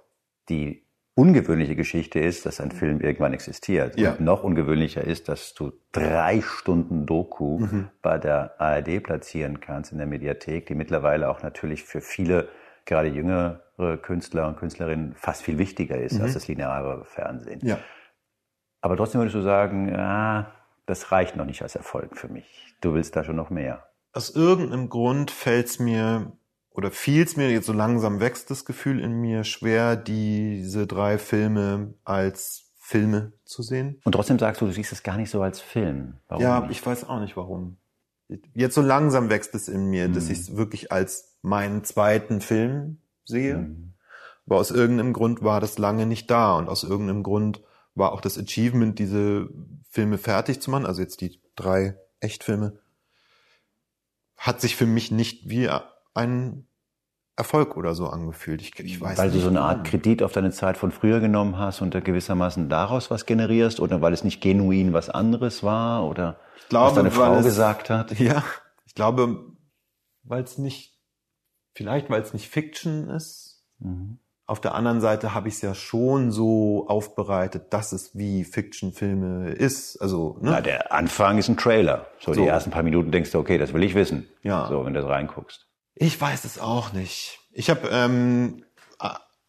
Die ungewöhnliche Geschichte ist, dass ein Film irgendwann existiert. Ja. Und noch ungewöhnlicher ist, dass du drei Stunden Doku Mhm. bei der ARD platzieren kannst in der Mediathek, die mittlerweile auch natürlich für viele, gerade jüngere Künstler und Künstlerinnen, fast viel wichtiger ist als das lineare Fernsehen. Mhm. Ja. Aber trotzdem würdest du sagen, ah, das reicht noch nicht als Erfolg für mich. Du willst da schon noch mehr. Aus irgendeinem Grund fällt es mir oder fiel es mir, jetzt so langsam wächst das Gefühl in mir, schwer, diese drei Filme als Filme zu sehen. Und trotzdem sagst du, du siehst es gar nicht so als Film. Warum ja, nicht? ich weiß auch nicht warum. Jetzt so langsam wächst es in mir, dass Mhm. ich es wirklich als meinen zweiten Film sehe. Mhm. Aber aus irgendeinem Grund war das lange nicht da und aus irgendeinem Grund war auch das Achievement, diese Filme fertig zu machen, also jetzt die drei Echtfilme, hat sich für mich nicht wie ein Erfolg oder so angefühlt. Ich, ich weiß weil nicht. du so eine Art. Kredit auf deine Zeit von früher genommen hast und da gewissermaßen daraus was generierst oder weil es nicht genuin was anderes war oder Ich glaube, was deine Frau es- gesagt hat. Ja, ich glaube, weil es nicht, vielleicht weil es nicht Fiction ist. Mhm. Auf der anderen Seite habe ich es ja schon so aufbereitet, dass es wie Fiction-Filme ist. Also, ne? Na, der Anfang ist ein Trailer. So, So. die ersten paar Minuten denkst du, okay, das will ich wissen. Ja. So, wenn du da reinguckst. Ich weiß es auch nicht. Ich habe, ähm,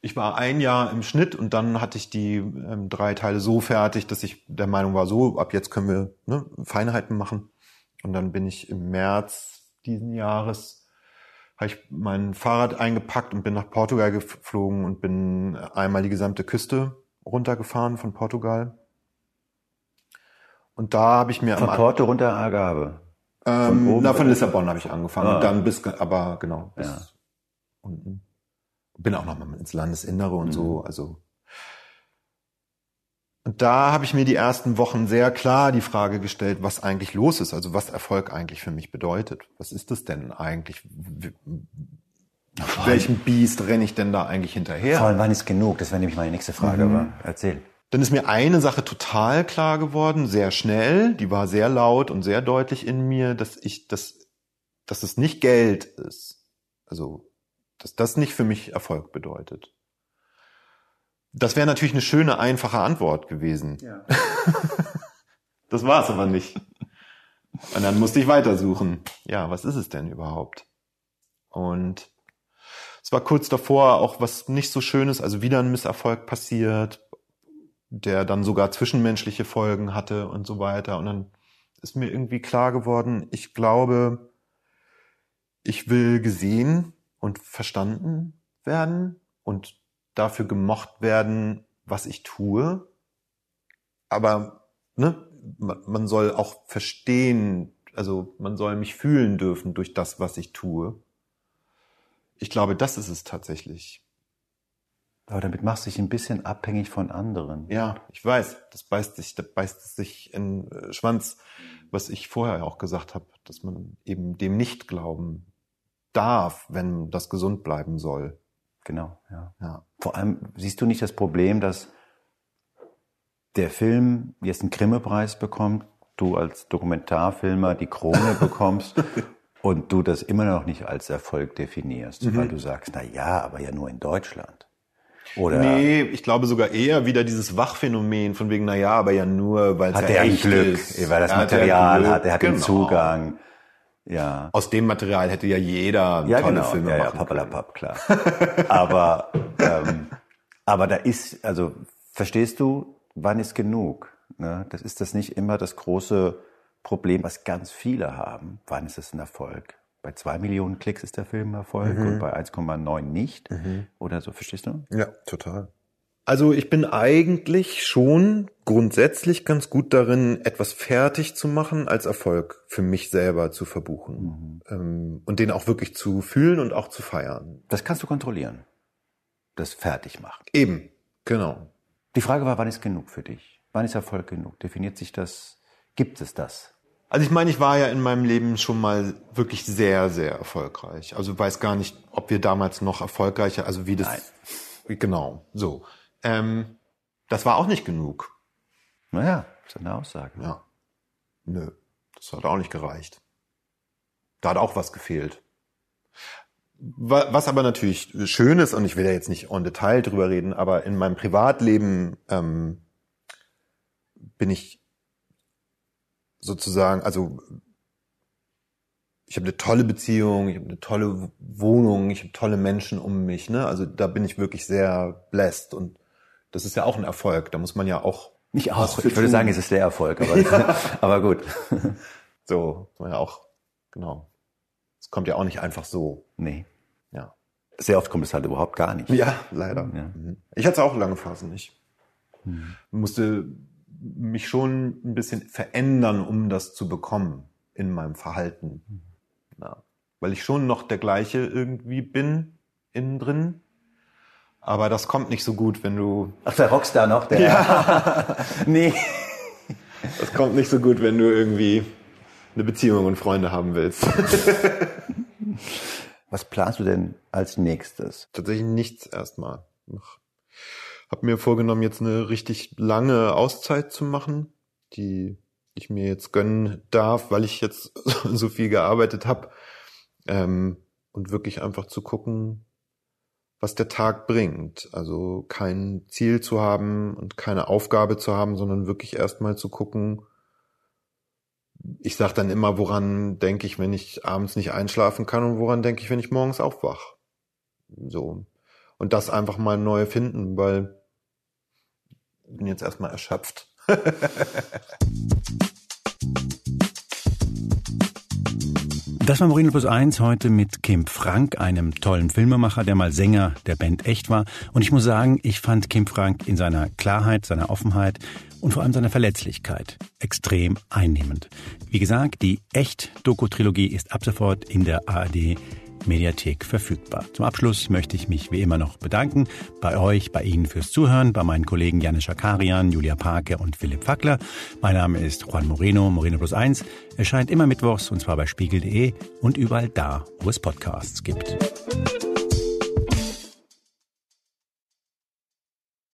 ich war ein Jahr im Schnitt und dann hatte ich die ähm, drei Teile so fertig, dass ich der Meinung war, so ab jetzt können wir ne, Feinheiten machen. Und dann bin ich im März diesen Jahres habe ich mein Fahrrad eingepackt und bin nach Portugal geflogen und bin einmal die gesamte Küste runtergefahren von Portugal. Und da habe ich mir Von am Porto runter Algarve. Ähm, oben- na, von Lissabon habe ich angefangen Ah. und dann bis, aber genau, bis Ja. unten. Bin auch noch mal ins Landesinnere und Mhm. so, also. Und da habe ich mir die ersten Wochen sehr klar die Frage gestellt, was eigentlich los ist, also was Erfolg eigentlich für mich bedeutet. Was ist das denn eigentlich? Welchem Biest renne ich denn da eigentlich hinterher? Vor allem, wann ist genug? Das wäre nämlich meine nächste Frage, Mhm. aber erzähl. Dann ist mir eine Sache total klar geworden, sehr schnell, die war sehr laut und sehr deutlich in mir, dass ich das, dass es nicht Geld ist. Also, dass das nicht für mich Erfolg bedeutet. Das wäre natürlich eine schöne, einfache Antwort gewesen. Ja. Das war es aber nicht. Und dann musste ich weitersuchen. Ja, was ist es denn überhaupt? Und es war kurz davor auch was nicht so Schönes, also wieder ein Misserfolg passiert, der dann sogar zwischenmenschliche Folgen hatte und so weiter. Und dann ist mir irgendwie klar geworden, ich glaube, ich will gesehen und verstanden werden und dafür gemocht werden, was ich tue. Aber ne, man man soll auch verstehen, also man soll mich fühlen dürfen durch das, was ich tue. Ich glaube, das ist es tatsächlich. Aber damit machst du dich ein bisschen abhängig von anderen. Ja, ich weiß, das beißt sich, das beißt sich in äh, Schwanz, was ich vorher auch gesagt habe, dass man eben dem nicht glauben darf, wenn das gesund bleiben soll. Genau, ja. Ja. Vor allem siehst du nicht das Problem, dass der Film jetzt einen Grimme-Preis bekommt, du als Dokumentarfilmer die Krone bekommst und du das immer noch nicht als Erfolg definierst, Mhm. weil du sagst, na ja, aber ja nur in Deutschland. Oder Nee, ich glaube sogar eher wieder dieses Wachphänomen von wegen, na ja, aber ja nur, weil es ja er ein echt Glück, ist. weil das Hat er Material hat, er hat den genau. Zugang. Ja. Aus dem Material hätte ja jeder Ja, tolle genau. Filme ja, ja, machen können. pappalapapp, klar. aber, ähm, aber da ist, also, verstehst du, wann ist genug? Ne? Das ist das nicht immer das große Problem, was ganz viele haben. Wann ist es ein Erfolg? Bei zwei Millionen Klicks ist der Film Erfolg Mhm. und bei 1,9 nicht. Oder so, verstehst du? Ja, total. Also ich bin eigentlich schon grundsätzlich ganz gut darin, etwas fertig zu machen, als Erfolg für mich selber zu verbuchen. Ähm, und den auch wirklich zu fühlen und auch zu feiern. Das kannst du kontrollieren. Das fertig machen. Eben, genau. Die Frage war, wann ist genug für dich? Wann ist Erfolg genug? Definiert sich das? Gibt es das? Also ich meine, ich war ja in meinem Leben schon mal wirklich sehr, sehr erfolgreich. Also weiß gar nicht, ob wir damals noch erfolgreicher, also wie das, genau, so. Ähm, das war auch nicht genug. Naja, ist eine Aussage. Ja. Nö, das hat auch nicht gereicht. Da hat auch was gefehlt. Wa- Was aber natürlich schön ist, und ich will ja jetzt nicht en Detail drüber reden, aber in meinem Privatleben ähm, bin ich sozusagen, also ich habe eine tolle Beziehung, ich habe eine tolle Wohnung, ich habe tolle Menschen um mich. Ne? Also da bin ich wirklich sehr blessed und das ist ja auch ein Erfolg. Da muss man ja auch Nicht auch. Ich würde tun. sagen, es ist der Erfolg, aber, aber gut. So, muss man ja auch, genau. Es kommt ja auch nicht einfach so. Nee. Ja. Sehr oft kommt es halt überhaupt gar nicht. Ja, leider. Ja. Mhm. Ich hatte auch lange Phasen nicht. Musste mich schon ein bisschen verändern, um das zu bekommen in meinem Verhalten. Ja. Weil ich schon noch der gleiche irgendwie bin innen drin. Aber das kommt nicht so gut, wenn du, Ach, der Rockstar noch, der. Ja. nee. das kommt nicht so gut, wenn du irgendwie eine Beziehung und Freunde haben willst. Was planst du denn als nächstes? tatsächlich nichts erstmal. Habe mir vorgenommen, jetzt eine richtig lange Auszeit zu machen, die ich mir jetzt gönnen darf, weil ich jetzt so viel gearbeitet habe. Ähm, und wirklich einfach zu gucken, was der Tag bringt. Also kein Ziel zu haben und keine Aufgabe zu haben, sondern wirklich erstmal zu gucken. Ich sage dann immer, woran denke ich, wenn ich abends nicht einschlafen kann und woran denke ich, wenn ich morgens aufwach. So. Und das einfach mal neu finden, weil bin jetzt erstmal erschöpft. Das war Moreno Plus 1 heute mit Kim Frank, einem tollen Filmemacher, der mal Sänger der Band Echt war. Und ich muss sagen, ich fand Kim Frank in seiner Klarheit, seiner Offenheit und vor allem seiner Verletzlichkeit extrem einnehmend. Wie gesagt, die Echt-Doku-Trilogie ist ab sofort in der ARD Mediathek verfügbar. Zum Abschluss möchte ich mich wie immer noch bedanken bei euch, bei Ihnen fürs Zuhören, bei meinen Kollegen Janis Schakarian, Julia Parke und Philipp Fackler. Mein Name ist Juan Moreno, Moreno Plus 1. Erscheint immer mittwochs und zwar bei spiegel.de und überall da, wo es Podcasts gibt.